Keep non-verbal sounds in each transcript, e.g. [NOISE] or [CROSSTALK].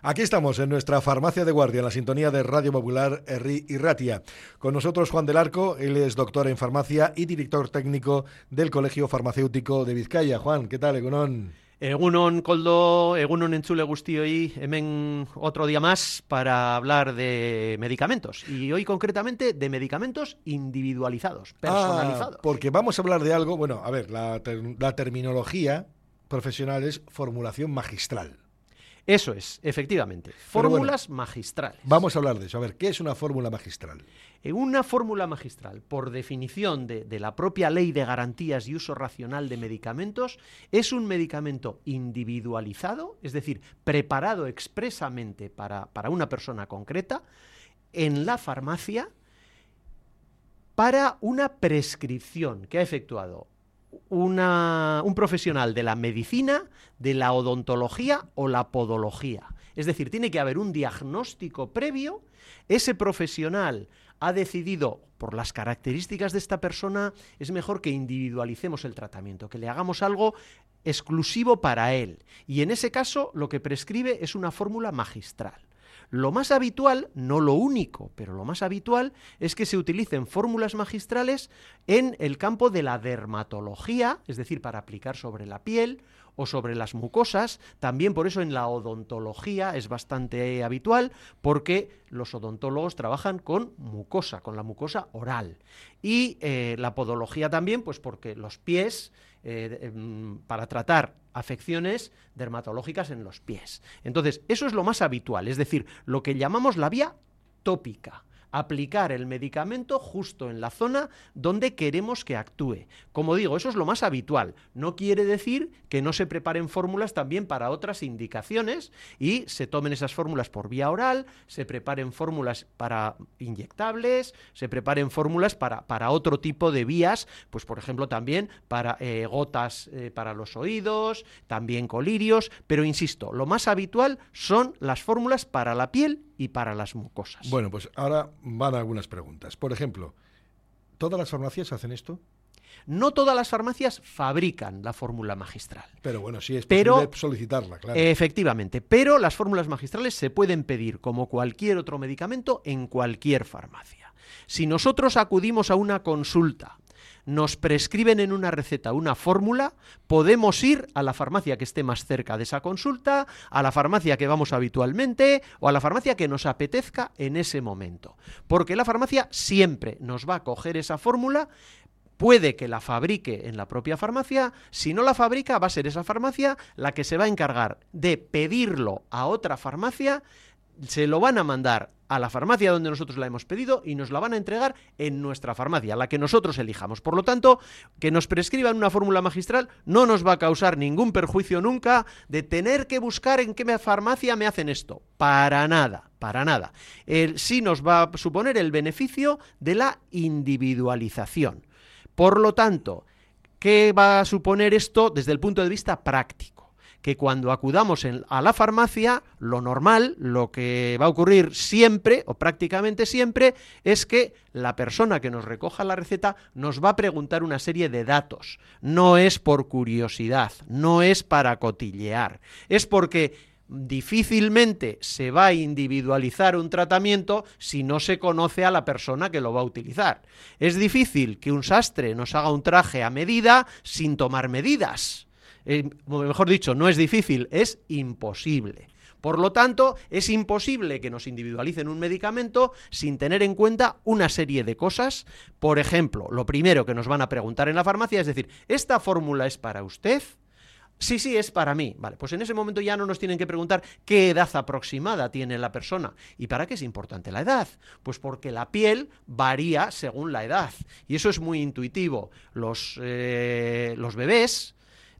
Aquí estamos en nuestra farmacia de guardia, en la sintonía de Radio Popular Erri y Ratia. Con nosotros Juan del Arco, él es doctor en farmacia y director técnico del Colegio Farmacéutico de Vizcaya. Juan, ¿qué tal, Egunon? Egunon, Coldo, Egunon Enchule Gustioy, Emen otro día más para hablar de medicamentos. Y hoy concretamente de medicamentos individualizados, Ah, personalizados. porque vamos a hablar de algo, bueno, a ver, la, ter- la terminología profesional es formulación magistral. Eso es, efectivamente. Bueno, Fórmulas magistrales. Vamos a hablar de eso. A ver, ¿qué es una fórmula magistral? En una fórmula magistral, por definición de, de la propia ley de garantías y uso racional de medicamentos, es un medicamento individualizado, es decir, preparado expresamente para, para una persona concreta, en la farmacia, para una prescripción que ha efectuado un profesional de la medicina, de la odontología o la podología. Es decir, tiene que haber un diagnóstico previo. Ese profesional ha decidido, por las características de esta persona, es mejor que individualicemos el tratamiento, que le hagamos algo exclusivo para él. Y en ese caso, lo que prescribe es una fórmula magistral. Lo más habitual, no lo único, pero lo más habitual es que se utilicen fórmulas magistrales en el campo de la dermatología, es decir, para aplicar sobre la piel o sobre las mucosas. También por eso en la odontología es bastante habitual, porque los odontólogos trabajan con mucosa, con la mucosa oral. Y eh, la podología también, pues porque los pies, eh, em, para tratar afecciones dermatológicas en los pies. Entonces, eso es lo más habitual, es decir, lo que llamamos la vía tópica. Aplicar el medicamento justo en la zona donde queremos que actúe. Como digo, eso es lo más habitual. No quiere decir que no se preparen fórmulas también para otras indicaciones y se tomen esas fórmulas por vía oral, se preparen fórmulas para inyectables, se preparen fórmulas para, para otro tipo de vías, pues por ejemplo también para eh, gotas eh, para los oídos, también colirios, pero insisto, lo más habitual son las fórmulas para la piel y para las mucosas. Bueno, pues ahora van algunas preguntas. Por ejemplo, ¿todas las farmacias hacen esto? No todas las farmacias fabrican la fórmula magistral. Pero bueno, sí es Pero- posible solicitarla, claro. Efectivamente, pero las fórmulas magistrales se pueden pedir como cualquier otro medicamento en cualquier farmacia. Si nosotros acudimos a una consulta, nos prescriben en una receta una fórmula, podemos ir a la farmacia que esté más cerca de esa consulta, a la farmacia que vamos habitualmente o a la farmacia que nos apetezca en ese momento. Porque la farmacia siempre nos va a coger esa fórmula Puede que la fabrique en la propia farmacia, si no la fabrica va a ser esa farmacia la que se va a encargar de pedirlo a otra farmacia, se lo van a mandar a la farmacia donde nosotros la hemos pedido y nos la van a entregar en nuestra farmacia, la que nosotros elijamos. Por lo tanto, que nos prescriban una fórmula magistral no nos va a causar ningún perjuicio nunca de tener que buscar en qué farmacia me hacen esto. Para nada, para nada. El- sí nos va a suponer el beneficio de la individualización. Por lo tanto, ¿qué va a suponer esto desde el punto de vista práctico? Que cuando acudamos a la farmacia, lo normal, lo que va a ocurrir siempre o prácticamente siempre, es que la persona que nos recoja la receta nos va a preguntar una serie de datos. No es por curiosidad, no es para cotillear, es porque difícilmente se va a individualizar un tratamiento si no se conoce a la persona que lo va a utilizar. Es difícil que un sastre nos haga un traje a medida sin tomar medidas. Eh, mejor dicho, no es difícil, es imposible. Por lo tanto, es imposible que nos individualicen un medicamento sin tener en cuenta una serie de cosas. Por ejemplo, lo primero que nos van a preguntar en la farmacia es decir, ¿esta fórmula es para usted? Sí, sí, es para mí. Vale, pues en ese momento ya no nos tienen que preguntar qué edad aproximada tiene la persona. ¿Y para qué es importante la edad? Pues porque la piel varía según la edad. Y eso es muy intuitivo. Los, eh, los bebés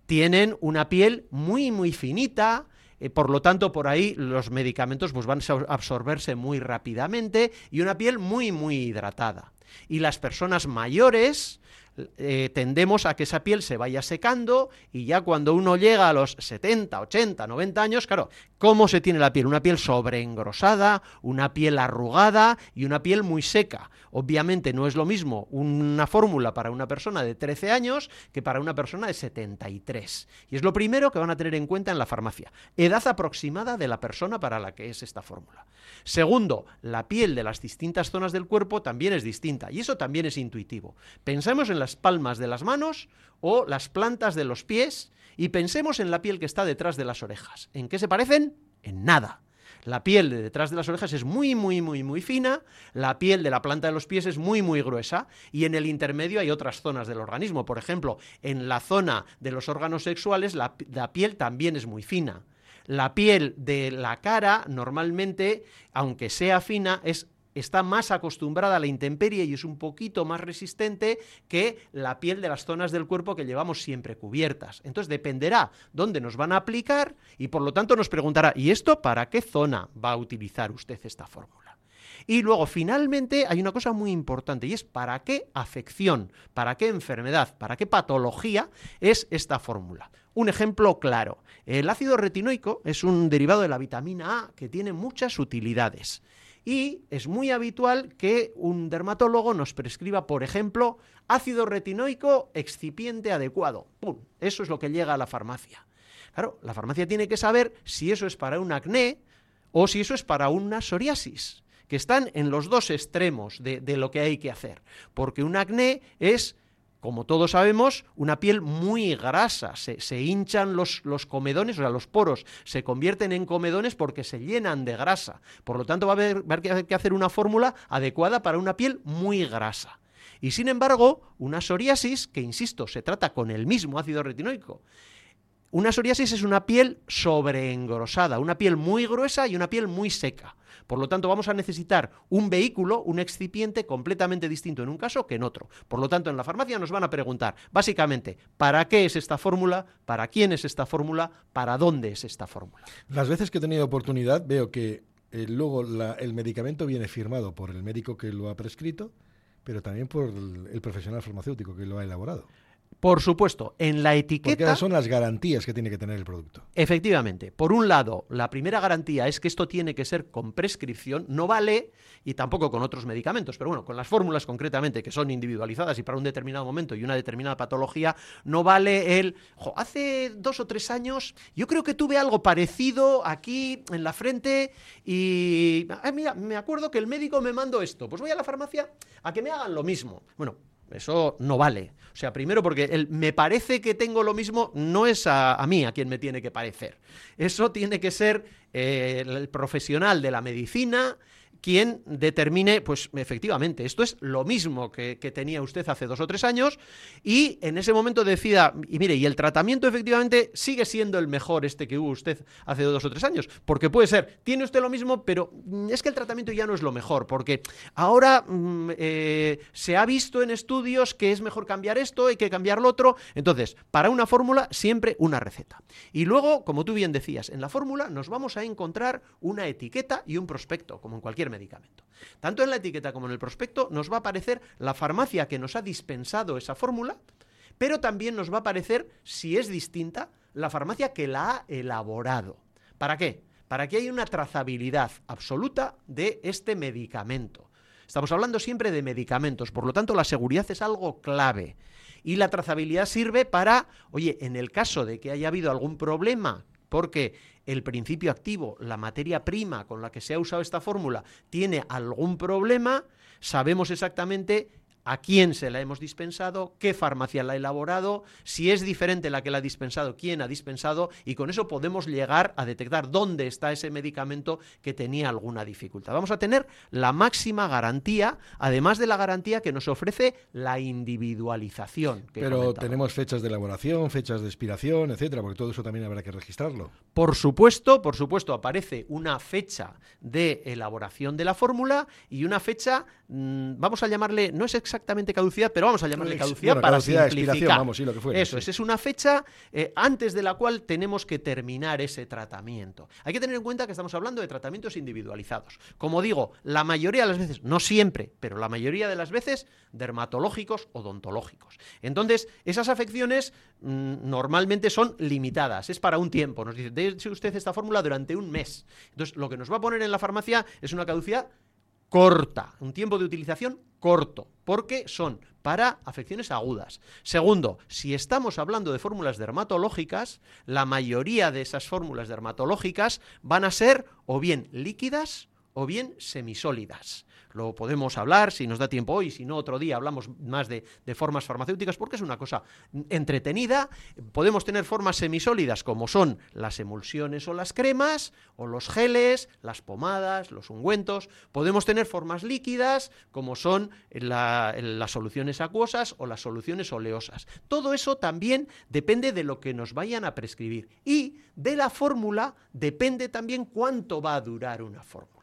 tienen una piel muy, muy finita. eh, por lo tanto, por ahí los medicamentos pues, van a absorberse muy rápidamente y una piel muy, muy hidratada. Y las personas mayores, eh, tendemos a que esa piel se vaya secando y ya cuando uno llega a los 70, 80, 90 años, claro, ¿cómo se tiene la piel? Una piel sobreengrosada, una piel arrugada y una piel muy seca. Obviamente no es lo mismo una fórmula para una persona de 13 años que para una persona de 73. Y es lo primero que van a tener en cuenta en la farmacia. Edad aproximada de la persona para la que es esta fórmula. Segundo, la piel de las distintas zonas del cuerpo también es distinta y eso también es intuitivo. Pensemos en las palmas de las manos o las plantas de los pies y pensemos en la piel que está detrás de las orejas. ¿En qué se parecen? En nada. La piel de detrás de las orejas es muy, muy, muy, muy fina, la piel de la planta de los pies es muy, muy gruesa y en el intermedio hay otras zonas del organismo. Por ejemplo, en la zona de los órganos sexuales la, la piel también es muy fina. La piel de la cara normalmente, aunque sea fina, es está más acostumbrada a la intemperie y es un poquito más resistente que la piel de las zonas del cuerpo que llevamos siempre cubiertas. Entonces dependerá dónde nos van a aplicar y por lo tanto nos preguntará, ¿y esto para qué zona va a utilizar usted esta fórmula? Y luego, finalmente, hay una cosa muy importante y es para qué afección, para qué enfermedad, para qué patología es esta fórmula. Un ejemplo claro, el ácido retinoico es un derivado de la vitamina A que tiene muchas utilidades. Y es muy habitual que un dermatólogo nos prescriba, por ejemplo, ácido retinoico excipiente adecuado. ¡Pum! Eso es lo que llega a la farmacia. Claro, la farmacia tiene que saber si eso es para un acné o si eso es para una psoriasis, que están en los dos extremos de, de lo que hay que hacer. Porque un acné es como todos sabemos, una piel muy grasa. Se, hinchan los, los, comedones, o sea, los poros se convierten en comedones porque se llenan de grasa. Por lo tanto, va a haber, va a haber que hacer una fórmula adecuada para una piel muy grasa. Y sin embargo, una psoriasis, que insisto, se trata con el mismo ácido retinoico, una psoriasis es una piel sobreengrosada, una piel muy gruesa y una piel muy seca. Por lo tanto, vamos a necesitar un vehículo, un excipiente completamente distinto en un caso que en otro. Por lo tanto, en la farmacia nos van a preguntar, básicamente, ¿para qué es esta fórmula? ¿Para quién es esta fórmula? ¿Para dónde es esta fórmula? Las veces que he tenido oportunidad veo que eh, luego el medicamento viene firmado por el médico que lo ha prescrito, pero también por el profesional farmacéutico que lo ha elaborado. Por supuesto, en la etiqueta. Porque son las garantías que tiene que tener el producto. Efectivamente. Por un lado, la primera garantía es que esto tiene que ser con prescripción, no vale, y tampoco con otros medicamentos, pero bueno, con las fórmulas concretamente que son individualizadas y para un determinado momento y una determinada patología, no vale el. hace dos o tres años yo creo que tuve algo parecido aquí en la frente y. mira, me acuerdo que el médico me mandó esto. Pues voy a la farmacia a que me hagan lo mismo. Bueno, eso no vale. O sea, primero porque el me parece que tengo lo mismo no es a, mí a quien me tiene que parecer. Eso tiene que ser eh, el profesional de la medicina quien determine, pues efectivamente, esto es lo mismo que, tenía usted hace dos o tres años y en ese momento decida, y mire, y el tratamiento efectivamente sigue siendo el mejor este que hubo usted hace dos o tres años, porque puede ser, tiene usted lo mismo, pero mm, es que el tratamiento ya no es lo mejor, porque ahora mm, eh, se ha visto en estudios que es mejor cambiar esto, hay que cambiar lo otro, entonces, para una fórmula siempre una receta. Y luego, como tú bien decías, en la fórmula nos vamos a encontrar una etiqueta y un prospecto, como en medicamento. Tanto en la etiqueta como en el prospecto nos va a aparecer la farmacia que nos ha dispensado esa fórmula, pero también nos va a aparecer, si es distinta, la farmacia que la ha elaborado. ¿Para qué? Para que haya una trazabilidad absoluta de este medicamento. Estamos hablando siempre de medicamentos, por lo tanto la seguridad es algo clave. Y la trazabilidad sirve para, oye, en el caso de que haya habido algún problema porque el principio activo, la materia prima con la que se ha usado esta fórmula, tiene algún problema, sabemos exactamente a quién se la hemos dispensado, qué farmacia la ha elaborado, si es diferente la que la ha dispensado, quién ha dispensado, y con eso podemos llegar a detectar dónde está ese medicamento que tenía alguna dificultad. Vamos a tener la máxima garantía, además de la garantía que nos ofrece la individualización. Pero tenemos fechas de elaboración, fechas de expiración, etcétera, porque todo eso también habrá que registrarlo. Por supuesto, por supuesto, aparece una fecha de elaboración de la fórmula y una fecha, mm, vamos a llamarle, no es exactamente exactamente caducidad, pero vamos a llamarle caducidad para simplificar. Eso es, es una fecha eh, antes de la cual tenemos que terminar ese tratamiento. Hay que tener en cuenta que estamos hablando de tratamientos individualizados. Como digo, la mayoría de las veces, no siempre, pero la mayoría de las veces, dermatológicos, odontológicos. Entonces, esas afecciones mm, normalmente son limitadas, es para un tiempo. Nos dice, dése usted esta fórmula durante un mes. Entonces, lo que nos va a poner en la farmacia es una caducidad corta, un tiempo de utilización corto, porque son para afecciones agudas. Segundo, si estamos hablando de fórmulas dermatológicas, la mayoría de esas fórmulas dermatológicas van a ser o bien líquidas o bien semisólidas lo podemos hablar, si nos da tiempo hoy, si no otro día hablamos más de, formas farmacéuticas, porque es una cosa entretenida. Podemos tener formas semisólidas como son las emulsiones o las cremas, o los geles, las pomadas, los ungüentos. Podemos tener formas líquidas como son las soluciones acuosas o las soluciones oleosas. Todo eso también depende de lo que nos vayan a prescribir. Y de la fórmula depende también cuánto va a durar una fórmula.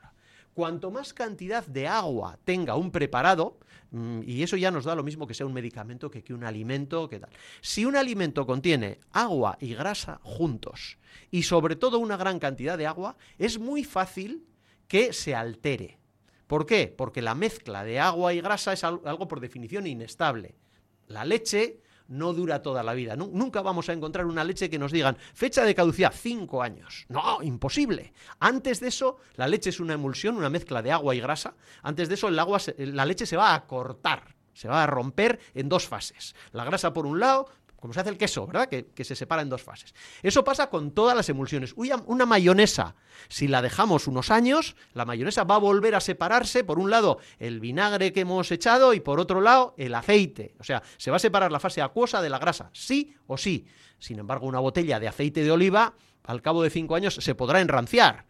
Cuanto más cantidad de agua tenga un preparado, mm, y eso ya nos da lo mismo que sea un medicamento que, un alimento, que tal. Si un alimento contiene agua y grasa juntos, y sobre todo una gran cantidad de agua, es muy fácil que se altere. ¿Por qué? Porque la mezcla de agua y grasa es algo por definición inestable. La leche no dura toda la vida. Nunca vamos a encontrar una leche que nos digan fecha de caducidad, cinco años. No, imposible. Antes de eso, la leche es una emulsión, una mezcla de agua y grasa. Antes de eso, el agua, la leche se va a cortar, se va a romper en dos fases. La grasa por un lado, como se hace el queso, ¿verdad? Que, se separa en dos fases. Eso pasa con todas las emulsiones. una mayonesa, si la dejamos unos años, la mayonesa va a volver a separarse, por un lado, el vinagre que hemos echado y por otro lado, el aceite. O sea, se va a separar la fase acuosa de la grasa, sí o sí. Sin embargo, una botella de aceite de oliva al cabo de cinco años se podrá enranciar.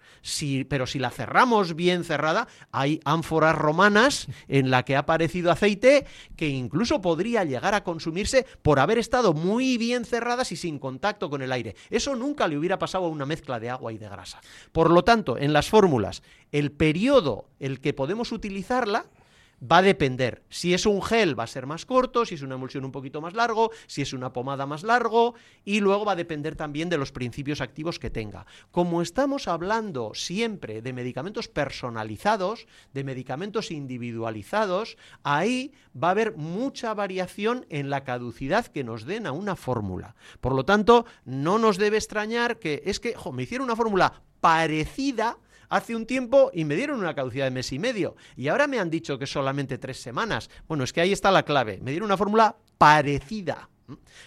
pero si la cerramos bien cerrada, hay ánforas romanas en la que ha aparecido aceite que incluso podría llegar a consumirse por haber estado muy bien cerradas y sin contacto con el aire. Eso nunca le hubiera pasado a una mezcla de agua y de grasa. Por lo tanto, en las fórmulas, el periodo el que podemos utilizarla va a depender. Si es un gel va a ser más corto, si es una emulsión un poquito más largo, si es una pomada más largo y luego va a depender también de los principios activos que tenga. Como estamos hablando siempre de medicamentos personalizados, de medicamentos individualizados, ahí va a haber mucha variación en la caducidad que nos den a una fórmula. Por lo tanto, no nos debe extrañar que es que me hicieron una fórmula parecida hace un tiempo y me dieron una caducidad de mes y medio. Y ahora me han dicho que solamente tres semanas. Bueno, es que ahí está la clave. Me dieron una fórmula parecida.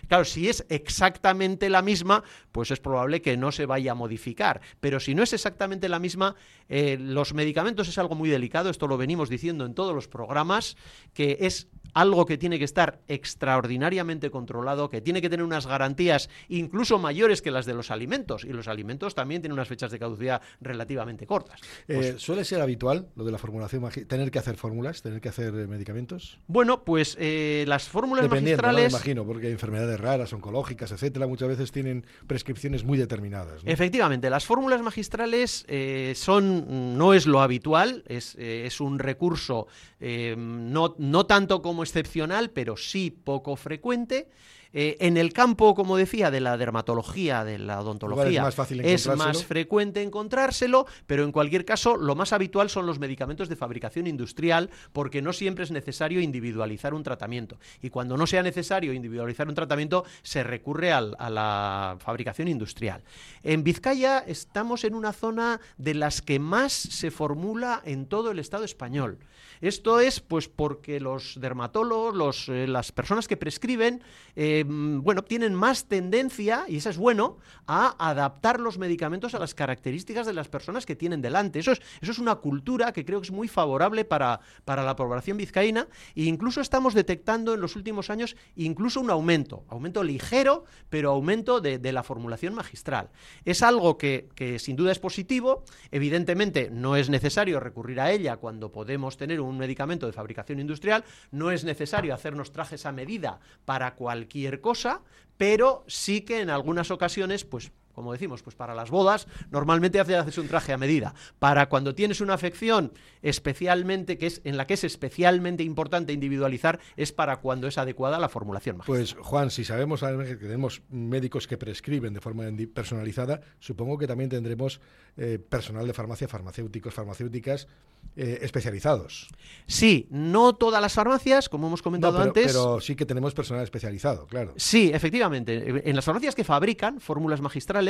Claro, si es exactamente la misma, pues es probable que no se vaya a modificar. Pero si no es exactamente la misma, eh, los medicamentos es algo muy delicado, esto lo venimos diciendo en todos los programas, que es algo que tiene que estar extraordinariamente controlado, que tiene que tener unas garantías incluso mayores que las de los alimentos, y los alimentos también tienen unas fechas de caducidad relativamente cortas. Eh, pues ¿Suele ser habitual lo de la formulación, tener que hacer fórmulas, tener que hacer eh, medicamentos? Bueno, pues eh, las fórmulas magistrales... ¿no? imagino, porque enfermedades raras, oncológicas, etcétera, muchas veces tienen prescripciones muy determinadas. Efectivamente, las fórmulas magistrales son, no es lo habitual, es, es un recurso no, no tanto como excepcional, pero sí poco frecuente. Eh, en el campo, como decía, de la dermatología, de la odontología, es, más, frecuente encontrárselo, pero en cualquier caso, lo más habitual son los medicamentos de fabricación industrial, porque no siempre es necesario individualizar un tratamiento. Y cuando no sea necesario individualizar un tratamiento, se recurre a la fabricación industrial. En Vizcaya estamos en una zona de las que más se formula en todo el Estado español. Esto es pues porque los dermatólogos, eh, las personas que prescriben, eh, bueno, tienen más tendencia, y eso es bueno, a adaptar los medicamentos a las características de las personas que tienen delante. Eso es, eso es una cultura que creo que es muy favorable para, para la población vizcaína e incluso estamos detectando en los últimos años incluso un aumento, aumento ligero, pero aumento de, de la formulación magistral. Es algo que, que sin duda es positivo, evidentemente no es necesario recurrir a ella cuando podemos tener un medicamento de fabricación industrial, no es necesario hacernos trajes a medida para cualquier cosa, pero sí que en algunas ocasiones, pues como decimos, pues para las bodas, normalmente haces un traje a medida. Para cuando tienes una afección especialmente, que es en la que es especialmente importante individualizar, es para cuando es adecuada la formulación magistral. Pues Juan, si sabemos que tenemos médicos que prescriben de forma personalizada, supongo que también tendremos eh, personal de farmacia, farmacéuticos, farmacéuticas eh, especializados. Sí, no todas las farmacias, como hemos comentado antes. Pero sí que tenemos personal especializado, claro. Sí, efectivamente. En las farmacias que fabrican fórmulas magistrales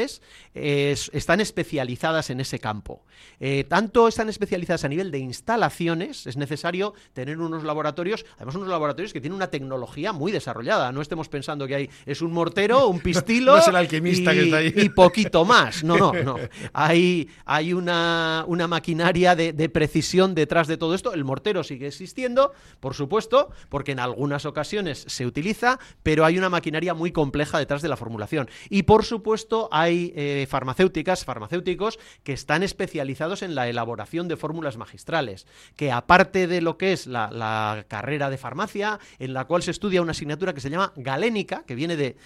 están especializadas en ese campo. Eh, tanto están especializadas a nivel de instalaciones, es necesario tener unos laboratorios, además unos laboratorios que tienen una tecnología muy desarrollada. No estemos pensando que hay es un mortero, un [LAUGHS] pistilo. no es el alquimista y, que está ahí. Y poquito más. No, no, no. Hay, hay una, una maquinaria de, de precisión detrás de todo esto. El mortero sigue existiendo, por supuesto, porque en algunas ocasiones se utiliza, pero hay una maquinaria muy compleja detrás de la formulación. Y por supuesto hay eh, farmacéuticas, farmacéuticos que están especializados en la elaboración de fórmulas magistrales, que aparte de lo que es la, carrera de farmacia, en la cual se estudia una asignatura que se llama galénica, que viene de,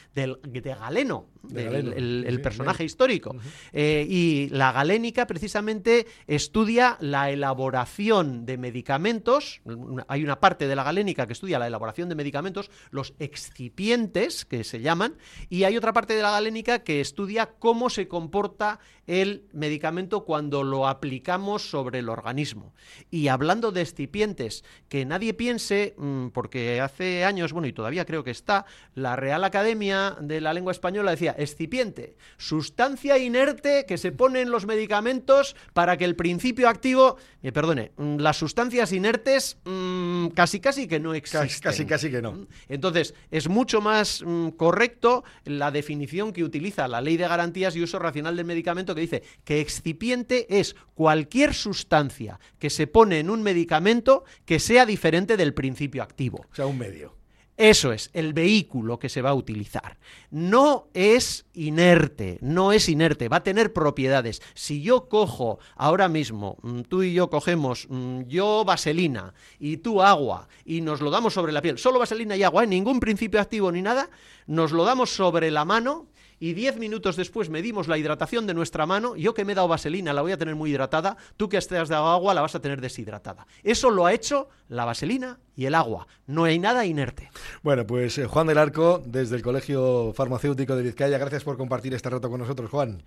Galeno, el, personaje histórico. Eh, y la galénica precisamente estudia la elaboración de medicamentos, hay una parte de la galénica que estudia la elaboración de medicamentos, los excipientes, que se llaman, y hay otra parte de la galénica que estudia cómo se comporta el medicamento cuando lo aplicamos sobre el organismo. Y hablando de excipientes, que nadie piense, mm, porque hace años, bueno, y todavía creo que está, la Real Academia de la Lengua Española decía, excipiente, sustancia inerte que se pone en los medicamentos para que el principio activo, me perdone, mm, las sustancias inertes mm, casi casi que no existen. Casi casi que no. Entonces, es mucho más correcto la definición que utiliza la Ley de Garantías y Uso Racional del Medicamento que dice que excipiente es cualquier sustancia que se pone en un medicamento que sea diferente del principio activo. O sea, un medio. Eso es, el vehículo que se va a utilizar. No es inerte, no es inerte, va a tener propiedades. Si yo cojo ahora mismo, mm, tú y yo cogemos mm, yo vaselina y tú agua y nos lo damos sobre la piel, solo vaselina y agua, ¿eh? ningún principio activo ni nada, nos lo damos sobre la mano, y 10 minutos después medimos la hidratación de nuestra mano, yo que me he dado vaselina la voy a tener muy hidratada, tú que has dado agua la vas a tener deshidratada. Eso lo ha hecho la vaselina y el agua. No hay nada inerte. Bueno, pues eh, Juan del Arco, desde el Colegio Farmacéutico de Vizcaya, gracias por compartir este rato con nosotros, Juan.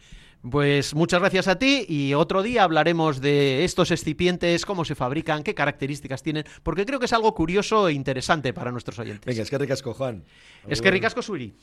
Pues muchas gracias a ti y otro día hablaremos de estos excipientes, cómo se fabrican, qué características tienen, porque creo que es algo curioso e interesante para nuestros oyentes. Venga, es que ricasco, Juan. Es que ricasco, Suri.